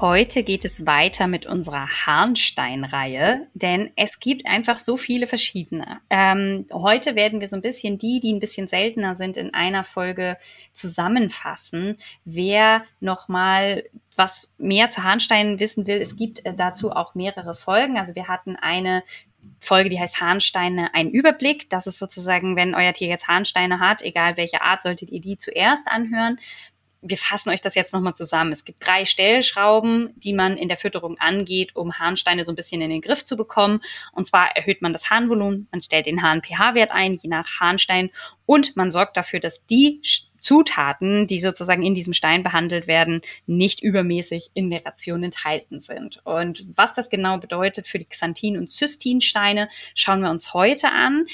Heute geht es weiter mit unserer Harnstein-Reihe, denn es gibt einfach so viele verschiedene. Ähm, heute werden wir so ein bisschen die, die ein bisschen seltener sind, in einer Folge zusammenfassen. Wer nochmal was mehr zu Harnsteinen wissen will, es gibt äh, dazu auch mehrere Folgen. Also wir hatten eine Folge, die heißt Harnsteine, ein Überblick. Das ist sozusagen, wenn euer Tier jetzt Harnsteine hat, egal welche Art, solltet ihr die zuerst anhören wir fassen euch das jetzt nochmal zusammen. Es gibt drei Stellschrauben, die man in der Fütterung angeht, um Harnsteine so ein bisschen in den Griff zu bekommen. Und zwar erhöht man das Harnvolumen, man stellt den Harn-pH-Wert ein, je nach Harnstein, und man sorgt dafür, dass die Zutaten, die sozusagen in diesem Stein behandelt werden, nicht übermäßig in der Ration enthalten sind. Und was das genau bedeutet für die Xanthin- und Cystinsteine, schauen wir uns heute an.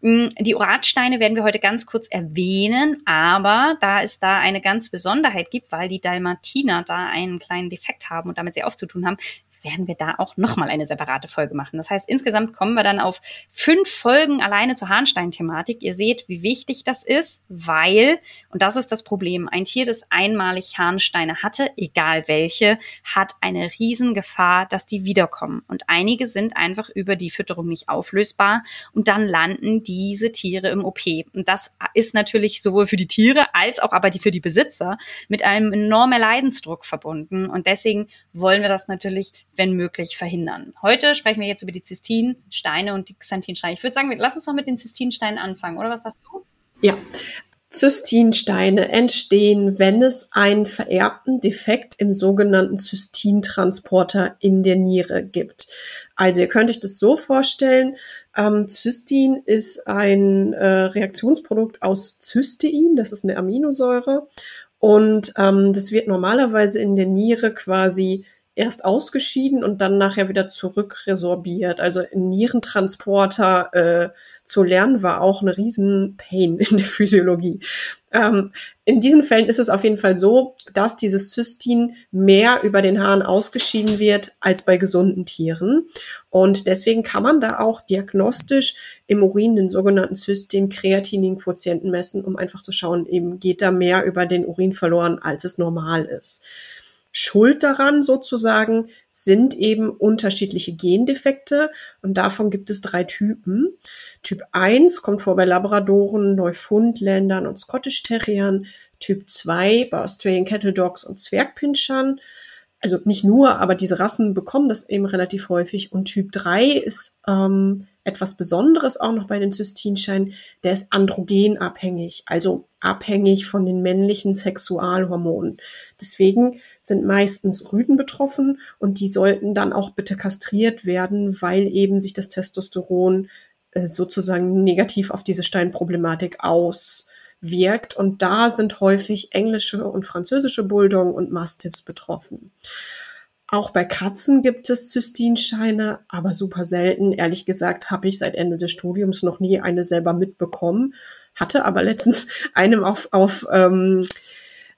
Mm, die Uratsteine werden wir heute ganz kurz erwähnen, aber da es da eine ganz Besonderheit gibt, weil die Dalmatiner da einen kleinen Defekt haben und damit sehr aufzutun haben, werden wir da auch nochmal eine separate Folge machen. Das heißt, insgesamt kommen wir dann auf fünf Folgen alleine zur Harnstein-Thematik. Ihr seht, wie wichtig das ist, weil, und das ist das Problem, ein Tier, das einmalig Harnsteine hatte, egal welche, hat eine Riesengefahr, dass die wiederkommen. Und einige sind einfach über die Fütterung nicht auflösbar und dann landen diese Tiere im OP. Und das ist natürlich sowohl für die Tiere als auch aber die für die Besitzer mit einem enormen Leidensdruck verbunden. Und deswegen wollen wir das natürlich wenn möglich, verhindern. Heute sprechen wir jetzt über die Zystinsteine und die Xanthinsteine. Ich würde sagen, lass uns doch mit den Zystinsteinen anfangen, oder was sagst du? Ja. Zystinsteine entstehen, wenn es einen vererbten Defekt im sogenannten Zystintransporter in der Niere gibt. Also ihr könnt euch das so vorstellen, ähm, Cystin ist ein äh, Reaktionsprodukt aus Cystein, das ist eine Aminosäure und ähm, das wird normalerweise in der Niere quasi erst ausgeschieden und dann nachher wieder zurückresorbiert. Also Nierentransporter äh, zu lernen war auch eine riesen Pain in der Physiologie. Ähm, in diesen Fällen ist es auf jeden Fall so, dass dieses Cystin mehr über den Haaren ausgeschieden wird als bei gesunden Tieren. Und deswegen kann man da auch diagnostisch im Urin den sogenannten Cystin-Kreatinin-Quotienten messen, um einfach zu schauen, eben geht da mehr über den Urin verloren, als es normal ist. Schuld daran sozusagen sind eben unterschiedliche Gendefekte und davon gibt es drei Typen. Typ 1 kommt vor bei Labradoren, Neufundländern und Scottish Terriern. Typ 2 bei Australian Cattle Dogs und Zwergpinschern. Also nicht nur, aber diese Rassen bekommen das eben relativ häufig. Und Typ 3 ist ähm, etwas Besonderes auch noch bei den Zystinscheinen, der ist androgenabhängig, also abhängig von den männlichen Sexualhormonen. Deswegen sind meistens Rüden betroffen und die sollten dann auch bitte kastriert werden, weil eben sich das Testosteron äh, sozusagen negativ auf diese Steinproblematik auswirkt. Und da sind häufig englische und französische Bulldoggen und Mastiffs betroffen. Auch bei Katzen gibt es Zystinscheine, aber super selten. Ehrlich gesagt habe ich seit Ende des Studiums noch nie eine selber mitbekommen. Hatte aber letztens einem auf, auf ähm,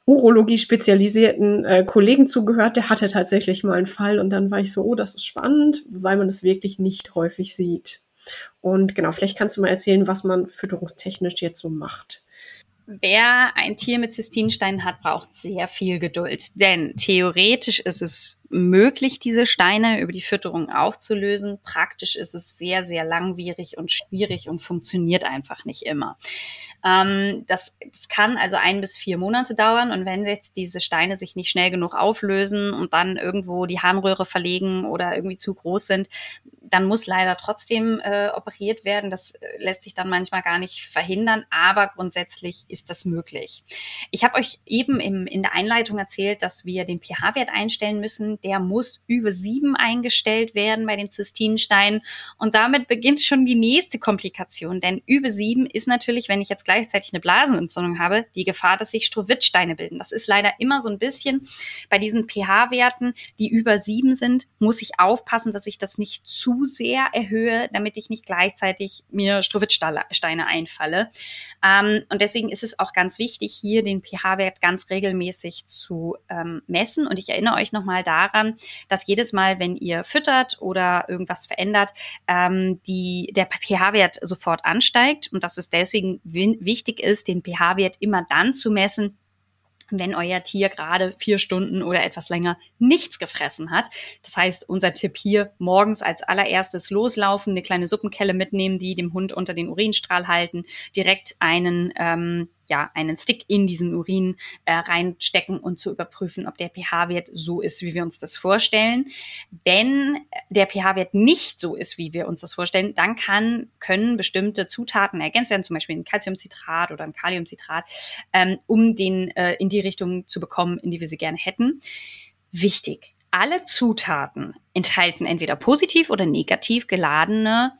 Urologie spezialisierten äh, Kollegen zugehört, der hatte tatsächlich mal einen Fall und dann war ich so, oh, das ist spannend, weil man es wirklich nicht häufig sieht. Und genau, vielleicht kannst du mal erzählen, was man fütterungstechnisch jetzt so macht. Wer ein Tier mit Zystinsteinen hat, braucht sehr viel Geduld. Denn theoretisch ist es möglich, diese Steine über die Fütterung aufzulösen. Praktisch ist es sehr, sehr langwierig und schwierig und funktioniert einfach nicht immer. Ähm, das, das kann also ein bis vier Monate dauern und wenn jetzt diese Steine sich nicht schnell genug auflösen und dann irgendwo die Harnröhre verlegen oder irgendwie zu groß sind, dann muss leider trotzdem äh, operiert werden. Das äh, lässt sich dann manchmal gar nicht verhindern, aber grundsätzlich ist das möglich. Ich habe euch eben im, in der Einleitung erzählt, dass wir den pH-Wert einstellen müssen. Der muss über sieben eingestellt werden bei den Zystinsteinen und damit beginnt schon die nächste Komplikation, denn über sieben ist natürlich, wenn ich jetzt gleichzeitig eine Blasenentzündung habe, die Gefahr, dass sich Strowitzsteine bilden. Das ist leider immer so ein bisschen bei diesen pH-Werten, die über sieben sind, muss ich aufpassen, dass ich das nicht zu sehr erhöhe, damit ich nicht gleichzeitig mir Strowitzsteine einfalle. Ähm, und deswegen ist es auch ganz wichtig, hier den pH-Wert ganz regelmäßig zu ähm, messen. Und ich erinnere euch nochmal daran, dass jedes Mal, wenn ihr füttert oder irgendwas verändert, ähm, die, der pH-Wert sofort ansteigt und dass es deswegen wichtig ist, den pH-Wert immer dann zu messen, wenn euer Tier gerade vier Stunden oder etwas länger nichts gefressen hat. Das heißt, unser Tipp hier, morgens als allererstes loslaufen, eine kleine Suppenkelle mitnehmen, die dem Hund unter den Urinstrahl halten, direkt einen ähm, ja, einen Stick in diesen Urin äh, reinstecken und zu überprüfen, ob der pH-Wert so ist, wie wir uns das vorstellen. Wenn der pH-Wert nicht so ist, wie wir uns das vorstellen, dann kann, können bestimmte Zutaten ergänzt werden, zum Beispiel ein Calciumcitrat oder ein Kaliumcitrat, ähm, um den äh, in die Richtung zu bekommen, in die wir sie gerne hätten. Wichtig. Alle Zutaten enthalten entweder positiv oder negativ geladene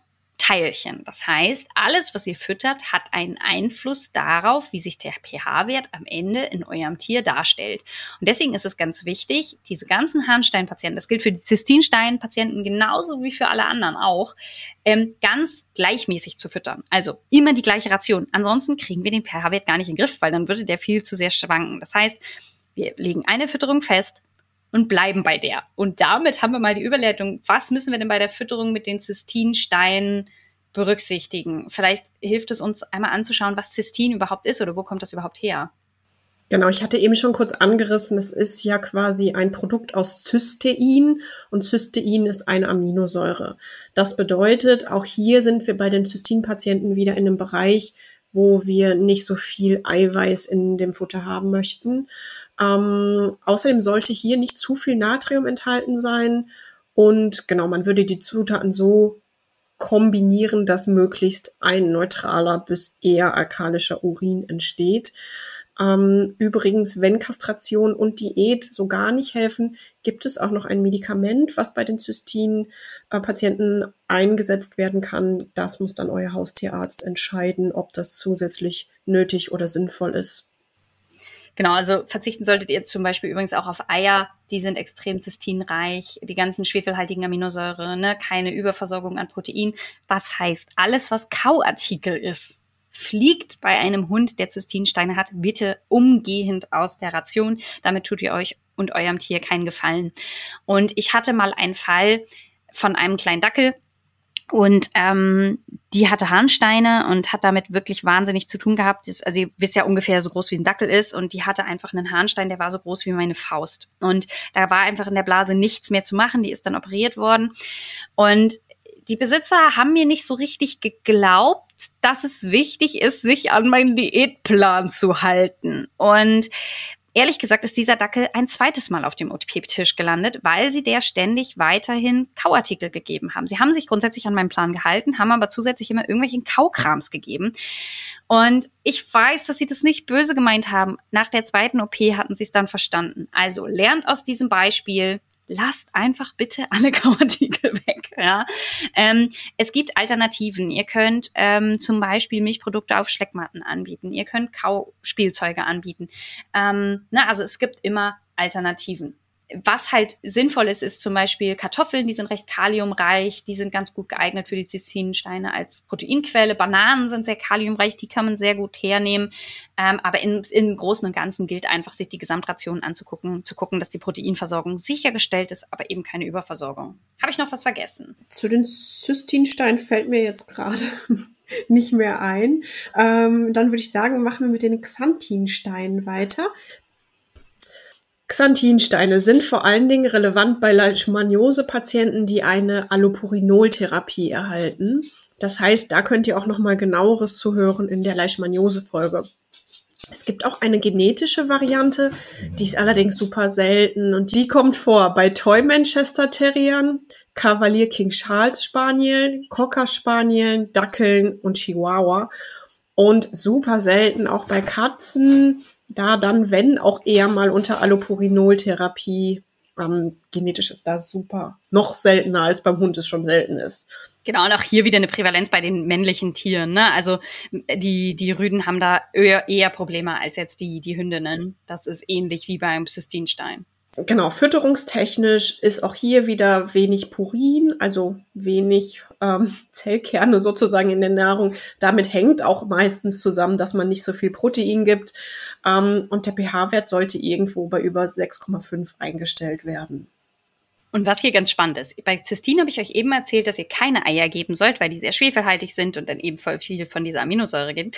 Teilchen. Das heißt, alles, was ihr füttert, hat einen Einfluss darauf, wie sich der pH-Wert am Ende in eurem Tier darstellt. Und deswegen ist es ganz wichtig, diese ganzen Harnsteinpatienten, das gilt für die Zystinsteinpatienten genauso wie für alle anderen auch, ähm, ganz gleichmäßig zu füttern. Also immer die gleiche Ration. Ansonsten kriegen wir den pH-Wert gar nicht in den Griff, weil dann würde der viel zu sehr schwanken. Das heißt, wir legen eine Fütterung fest, und bleiben bei der. Und damit haben wir mal die Überleitung, was müssen wir denn bei der Fütterung mit den Zystinsteinen berücksichtigen? Vielleicht hilft es uns einmal anzuschauen, was Zystin überhaupt ist oder wo kommt das überhaupt her? Genau, ich hatte eben schon kurz angerissen, es ist ja quasi ein Produkt aus Cystein und Cystein ist eine Aminosäure. Das bedeutet, auch hier sind wir bei den Zystin-Patienten wieder in einem Bereich, wo wir nicht so viel Eiweiß in dem Futter haben möchten. Ähm, außerdem sollte hier nicht zu viel Natrium enthalten sein. Und genau, man würde die Zutaten so kombinieren, dass möglichst ein neutraler bis eher alkalischer Urin entsteht. Ähm, übrigens, wenn Kastration und Diät so gar nicht helfen, gibt es auch noch ein Medikament, was bei den Zystin-Patienten eingesetzt werden kann. Das muss dann euer Haustierarzt entscheiden, ob das zusätzlich nötig oder sinnvoll ist. Genau, also verzichten solltet ihr zum Beispiel übrigens auch auf Eier, die sind extrem zystinreich, die ganzen schwefelhaltigen Aminosäure, ne, keine Überversorgung an Protein. Was heißt, alles, was Kauartikel ist, fliegt bei einem Hund, der Zystinsteine hat, bitte umgehend aus der Ration. Damit tut ihr euch und eurem Tier keinen Gefallen. Und ich hatte mal einen Fall von einem kleinen Dackel, und ähm, die hatte Harnsteine und hat damit wirklich wahnsinnig zu tun gehabt. Das, also ihr wisst ja ungefähr so groß wie ein Dackel ist und die hatte einfach einen Harnstein, der war so groß wie meine Faust. Und da war einfach in der Blase nichts mehr zu machen. Die ist dann operiert worden. Und die Besitzer haben mir nicht so richtig geglaubt, dass es wichtig ist, sich an meinen Diätplan zu halten. Und Ehrlich gesagt ist dieser Dackel ein zweites Mal auf dem OTP-Tisch gelandet, weil sie der ständig weiterhin Kauartikel gegeben haben. Sie haben sich grundsätzlich an meinen Plan gehalten, haben aber zusätzlich immer irgendwelchen Kaukrams gegeben. Und ich weiß, dass sie das nicht böse gemeint haben. Nach der zweiten OP hatten sie es dann verstanden. Also lernt aus diesem Beispiel, lasst einfach bitte alle Kauartikel weg. Ja? Ähm, es gibt Alternativen. Ihr könnt ähm, zum Beispiel Milchprodukte auf Schleckmatten anbieten. Ihr könnt Kauspielzeuge anbieten. Ähm, na, also es gibt immer Alternativen was halt sinnvoll ist, ist zum Beispiel Kartoffeln, die sind recht kaliumreich, die sind ganz gut geeignet für die Cystinsteine als Proteinquelle. Bananen sind sehr kaliumreich, die kann man sehr gut hernehmen. Ähm, aber im, im Großen und Ganzen gilt einfach, sich die Gesamtration anzugucken, zu gucken, dass die Proteinversorgung sichergestellt ist, aber eben keine Überversorgung. Habe ich noch was vergessen? Zu den Cystinsteinen fällt mir jetzt gerade nicht mehr ein. Ähm, dann würde ich sagen, machen wir mit den Xanthinsteinen weiter. Xanthinsteine sind vor allen Dingen relevant bei Leishmaniose-Patienten, die eine Allopurinol-Therapie erhalten. Das heißt, da könnt ihr auch noch mal genaueres zu hören in der Leishmaniose-Folge. Es gibt auch eine genetische Variante, die ist allerdings super selten und die kommt vor bei Toy Manchester Terriern, Cavalier King Charles Spaniel, Cocker Spanielen, Dackeln und Chihuahua und super selten auch bei Katzen, da dann, wenn, auch eher mal unter Allopurinol-Therapie. Ähm, genetisch ist da super. Noch seltener als beim Hund es schon selten ist. Genau, und auch hier wieder eine Prävalenz bei den männlichen Tieren. Ne? Also die, die Rüden haben da eher, eher Probleme als jetzt die, die Hündinnen. Das ist ähnlich wie beim Zystinstein. Genau, fütterungstechnisch ist auch hier wieder wenig Purin, also wenig ähm, Zellkerne sozusagen in der Nahrung. Damit hängt auch meistens zusammen, dass man nicht so viel Protein gibt. Ähm, und der pH-Wert sollte irgendwo bei über 6,5 eingestellt werden. Und was hier ganz spannend ist, bei Zystin habe ich euch eben erzählt, dass ihr keine Eier geben sollt, weil die sehr schwefelhaltig sind und dann eben voll viel von dieser Aminosäure geben.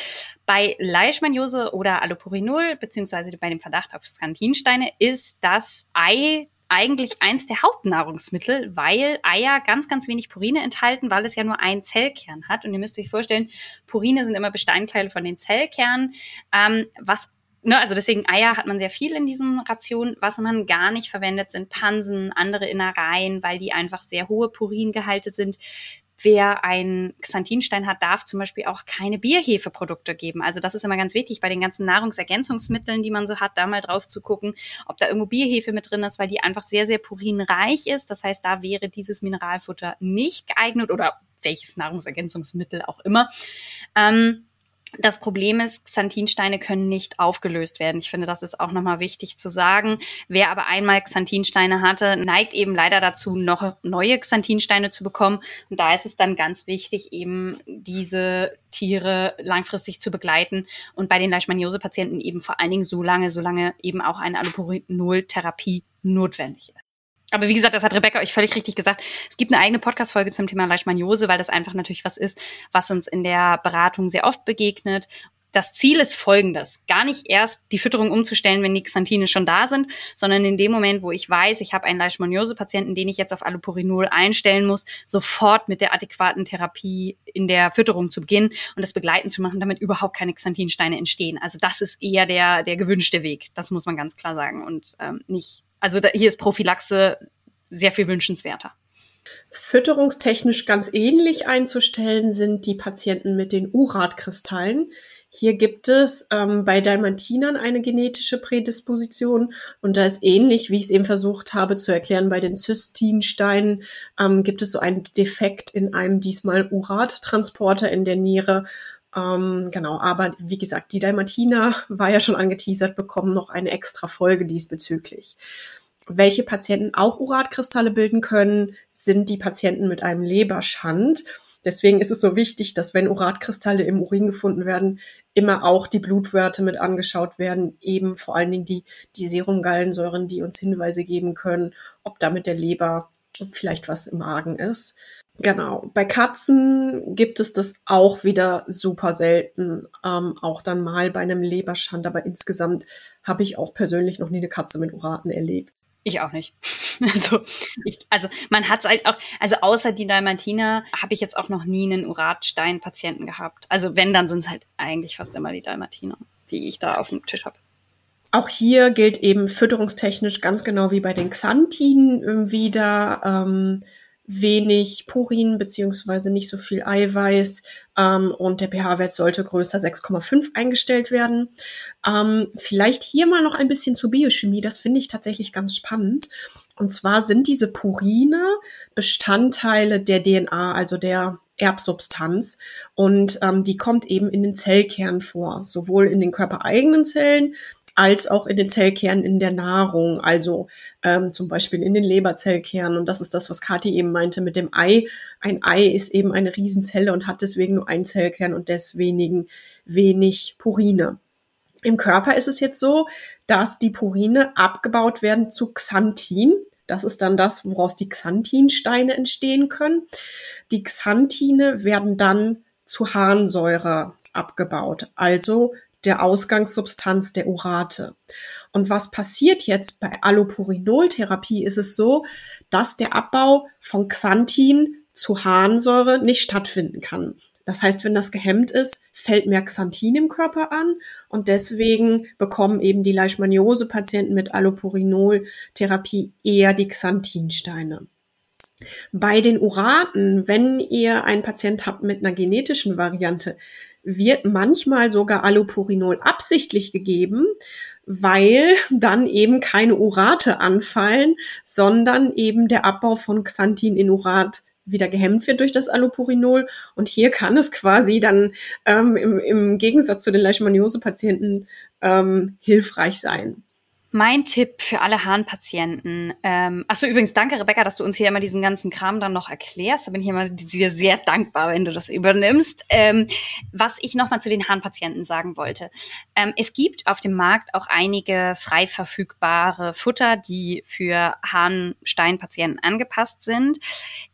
Bei Leishmaniose oder Allopurinol, beziehungsweise bei dem Verdacht auf Skantinsteine, ist das Ei eigentlich eins der Hauptnahrungsmittel, weil Eier ganz, ganz wenig Purine enthalten, weil es ja nur einen Zellkern hat. Und ihr müsst euch vorstellen, Purine sind immer Bestandteile von den Zellkernen, ähm, was ne, also deswegen Eier hat man sehr viel in diesen Rationen. Was man gar nicht verwendet, sind Pansen, andere Innereien, weil die einfach sehr hohe Puringehalte sind. Wer einen Xanthinstein hat, darf zum Beispiel auch keine Bierhefeprodukte geben. Also das ist immer ganz wichtig bei den ganzen Nahrungsergänzungsmitteln, die man so hat, da mal drauf zu gucken, ob da irgendwo Bierhefe mit drin ist, weil die einfach sehr, sehr purinreich ist. Das heißt, da wäre dieses Mineralfutter nicht geeignet oder welches Nahrungsergänzungsmittel auch immer. Ähm, das Problem ist, Xanthinsteine können nicht aufgelöst werden. Ich finde, das ist auch nochmal wichtig zu sagen. Wer aber einmal Xanthinsteine hatte, neigt eben leider dazu, noch neue Xanthinsteine zu bekommen. Und da ist es dann ganz wichtig, eben diese Tiere langfristig zu begleiten und bei den Leishmaniose-Patienten eben vor allen Dingen so lange, solange eben auch eine Allopurinol-Therapie notwendig ist. Aber wie gesagt, das hat Rebecca euch völlig richtig gesagt. Es gibt eine eigene Podcast-Folge zum Thema Leishmaniose, weil das einfach natürlich was ist, was uns in der Beratung sehr oft begegnet. Das Ziel ist folgendes. Gar nicht erst die Fütterung umzustellen, wenn die Xanthine schon da sind, sondern in dem Moment, wo ich weiß, ich habe einen Leishmaniose-Patienten, den ich jetzt auf Allopurinol einstellen muss, sofort mit der adäquaten Therapie in der Fütterung zu beginnen und das begleiten zu machen, damit überhaupt keine Xanthinsteine entstehen. Also das ist eher der, der gewünschte Weg. Das muss man ganz klar sagen und ähm, nicht also da, hier ist Prophylaxe sehr viel wünschenswerter. Fütterungstechnisch ganz ähnlich einzustellen sind die Patienten mit den Uratkristallen. Hier gibt es ähm, bei Dalmatinern eine genetische Prädisposition und da ist ähnlich, wie ich es eben versucht habe zu erklären, bei den Zystinsteinen ähm, gibt es so einen Defekt in einem diesmal Urattransporter in der Niere. Ähm, genau, aber wie gesagt, die Dalmatiner war ja schon angeteasert, bekommen noch eine extra Folge diesbezüglich. Welche Patienten auch Uratkristalle bilden können, sind die Patienten mit einem Leberschand. Deswegen ist es so wichtig, dass wenn Uratkristalle im Urin gefunden werden, immer auch die Blutwerte mit angeschaut werden, eben vor allen Dingen die, die Serumgallensäuren, die uns Hinweise geben können, ob da mit der Leber vielleicht was im Magen ist. Genau. Bei Katzen gibt es das auch wieder super selten. Ähm, auch dann mal bei einem Leberschand. Aber insgesamt habe ich auch persönlich noch nie eine Katze mit Uraten erlebt. Ich auch nicht. Also, ich, also man hat es halt auch, also außer die Dalmatiner habe ich jetzt auch noch nie einen Uratstein-Patienten gehabt. Also wenn, dann sind es halt eigentlich fast immer die Dalmatiner, die ich da auf dem Tisch habe. Auch hier gilt eben fütterungstechnisch ganz genau wie bei den Xanthinen wieder. Ähm, wenig Purin beziehungsweise nicht so viel Eiweiß ähm, und der pH-Wert sollte größer 6,5 eingestellt werden. Ähm, vielleicht hier mal noch ein bisschen zur Biochemie, das finde ich tatsächlich ganz spannend. Und zwar sind diese Purine Bestandteile der DNA, also der Erbsubstanz und ähm, die kommt eben in den Zellkern vor, sowohl in den körpereigenen Zellen als auch in den Zellkernen in der Nahrung, also ähm, zum Beispiel in den Leberzellkernen. Und das ist das, was Kathi eben meinte mit dem Ei. Ein Ei ist eben eine Riesenzelle und hat deswegen nur einen Zellkern und deswegen wenig Purine. Im Körper ist es jetzt so, dass die Purine abgebaut werden zu Xanthin. Das ist dann das, woraus die Xanthinsteine entstehen können. Die Xanthine werden dann zu Harnsäure abgebaut, also der Ausgangssubstanz der Urate. Und was passiert jetzt bei Allopurinoltherapie ist es so, dass der Abbau von Xanthin zu Harnsäure nicht stattfinden kann. Das heißt, wenn das gehemmt ist, fällt mehr Xanthin im Körper an und deswegen bekommen eben die Leishmaniose-Patienten mit Allopurinol-Therapie eher die Xanthinsteine. Bei den Uraten, wenn ihr einen Patient habt mit einer genetischen Variante, wird manchmal sogar Allopurinol absichtlich gegeben, weil dann eben keine Urate anfallen, sondern eben der Abbau von Xanthin in Urat wieder gehemmt wird durch das Allopurinol. Und hier kann es quasi dann ähm, im, im Gegensatz zu den Leishmaniose-Patienten ähm, hilfreich sein. Mein Tipp für alle Harnpatienten. Ähm, achso, übrigens, danke, Rebecca, dass du uns hier immer diesen ganzen Kram dann noch erklärst. Da bin ich immer dir sehr dankbar, wenn du das übernimmst. Ähm, was ich nochmal zu den Harnpatienten sagen wollte. Ähm, es gibt auf dem Markt auch einige frei verfügbare Futter, die für Harnsteinpatienten angepasst sind.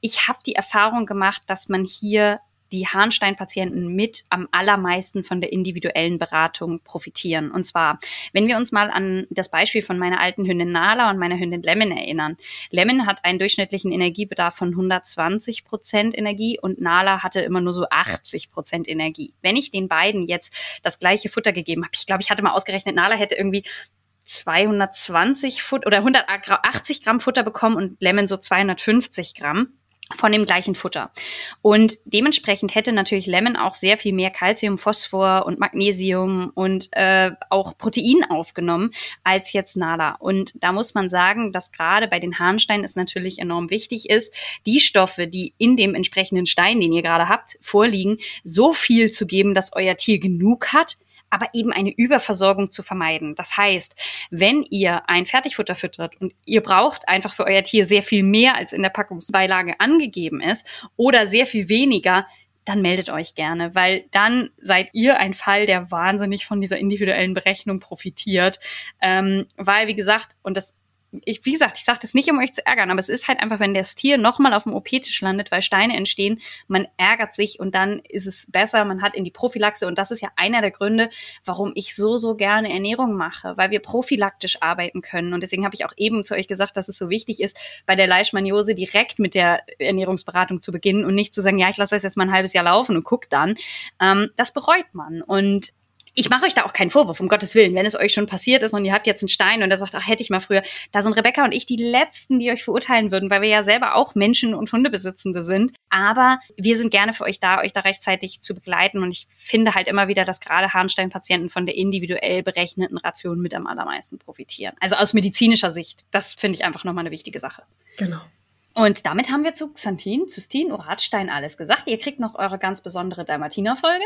Ich habe die Erfahrung gemacht, dass man hier die Harnsteinpatienten mit am allermeisten von der individuellen Beratung profitieren. Und zwar, wenn wir uns mal an das Beispiel von meiner alten Hündin Nala und meiner Hündin Lemon erinnern. Lemon hat einen durchschnittlichen Energiebedarf von 120 Prozent Energie und Nala hatte immer nur so 80 Prozent Energie. Wenn ich den beiden jetzt das gleiche Futter gegeben habe, ich glaube, ich hatte mal ausgerechnet, Nala hätte irgendwie 220 Futter oder 180 Gramm Futter bekommen und Lemon so 250 Gramm von dem gleichen Futter. Und dementsprechend hätte natürlich Lemon auch sehr viel mehr Calcium, Phosphor und Magnesium und äh, auch Protein aufgenommen als jetzt Nala. Und da muss man sagen, dass gerade bei den Harnsteinen es natürlich enorm wichtig ist, die Stoffe, die in dem entsprechenden Stein, den ihr gerade habt, vorliegen, so viel zu geben, dass euer Tier genug hat, aber eben eine Überversorgung zu vermeiden. Das heißt, wenn ihr ein Fertigfutter füttert und ihr braucht einfach für euer Tier sehr viel mehr, als in der Packungsbeilage angegeben ist, oder sehr viel weniger, dann meldet euch gerne, weil dann seid ihr ein Fall, der wahnsinnig von dieser individuellen Berechnung profitiert. Ähm, weil, wie gesagt, und das ich, wie gesagt, ich sage das nicht, um euch zu ärgern, aber es ist halt einfach, wenn das Tier nochmal auf dem OP-Tisch landet, weil Steine entstehen, man ärgert sich und dann ist es besser, man hat in die Prophylaxe. Und das ist ja einer der Gründe, warum ich so, so gerne Ernährung mache, weil wir prophylaktisch arbeiten können. Und deswegen habe ich auch eben zu euch gesagt, dass es so wichtig ist, bei der Leishmaniose direkt mit der Ernährungsberatung zu beginnen und nicht zu sagen, ja, ich lasse das jetzt mal ein halbes Jahr laufen und guck dann. Ähm, das bereut man. Und ich mache euch da auch keinen Vorwurf, um Gottes Willen. Wenn es euch schon passiert ist und ihr habt jetzt einen Stein und er sagt, ach, hätte ich mal früher, da sind Rebecca und ich die Letzten, die euch verurteilen würden, weil wir ja selber auch Menschen und Hundebesitzende sind. Aber wir sind gerne für euch da, euch da rechtzeitig zu begleiten. Und ich finde halt immer wieder, dass gerade Harnsteinpatienten von der individuell berechneten Ration mit am allermeisten profitieren. Also aus medizinischer Sicht. Das finde ich einfach nochmal eine wichtige Sache. Genau. Und damit haben wir zu Xanthin, Zystin, Uratstein alles gesagt. Ihr kriegt noch eure ganz besondere Dalmatiner-Folge.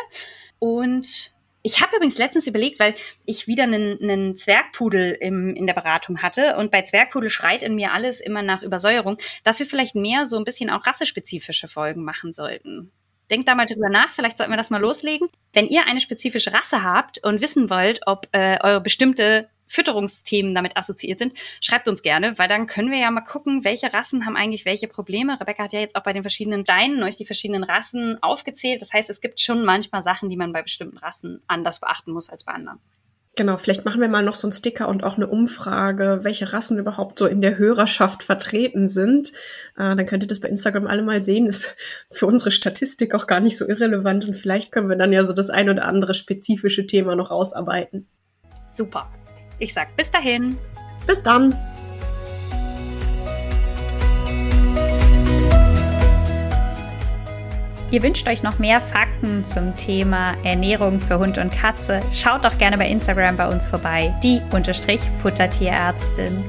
Und ich habe übrigens letztens überlegt, weil ich wieder einen, einen Zwergpudel im, in der Beratung hatte und bei Zwergpudel schreit in mir alles immer nach Übersäuerung, dass wir vielleicht mehr so ein bisschen auch rassespezifische Folgen machen sollten. Denkt da mal drüber nach, vielleicht sollten wir das mal loslegen. Wenn ihr eine spezifische Rasse habt und wissen wollt, ob äh, eure bestimmte Fütterungsthemen damit assoziiert sind, schreibt uns gerne, weil dann können wir ja mal gucken, welche Rassen haben eigentlich welche Probleme. Rebecca hat ja jetzt auch bei den verschiedenen Steinen euch die verschiedenen Rassen aufgezählt. Das heißt, es gibt schon manchmal Sachen, die man bei bestimmten Rassen anders beachten muss als bei anderen. Genau, vielleicht machen wir mal noch so einen Sticker und auch eine Umfrage, welche Rassen überhaupt so in der Hörerschaft vertreten sind. Äh, dann könnt ihr das bei Instagram alle mal sehen. Ist für unsere Statistik auch gar nicht so irrelevant und vielleicht können wir dann ja so das ein oder andere spezifische Thema noch rausarbeiten. Super. Ich sag bis dahin. Bis dann. Ihr wünscht euch noch mehr Fakten zum Thema Ernährung für Hund und Katze? Schaut doch gerne bei Instagram bei uns vorbei, die Unterstrich Futtertierärztin.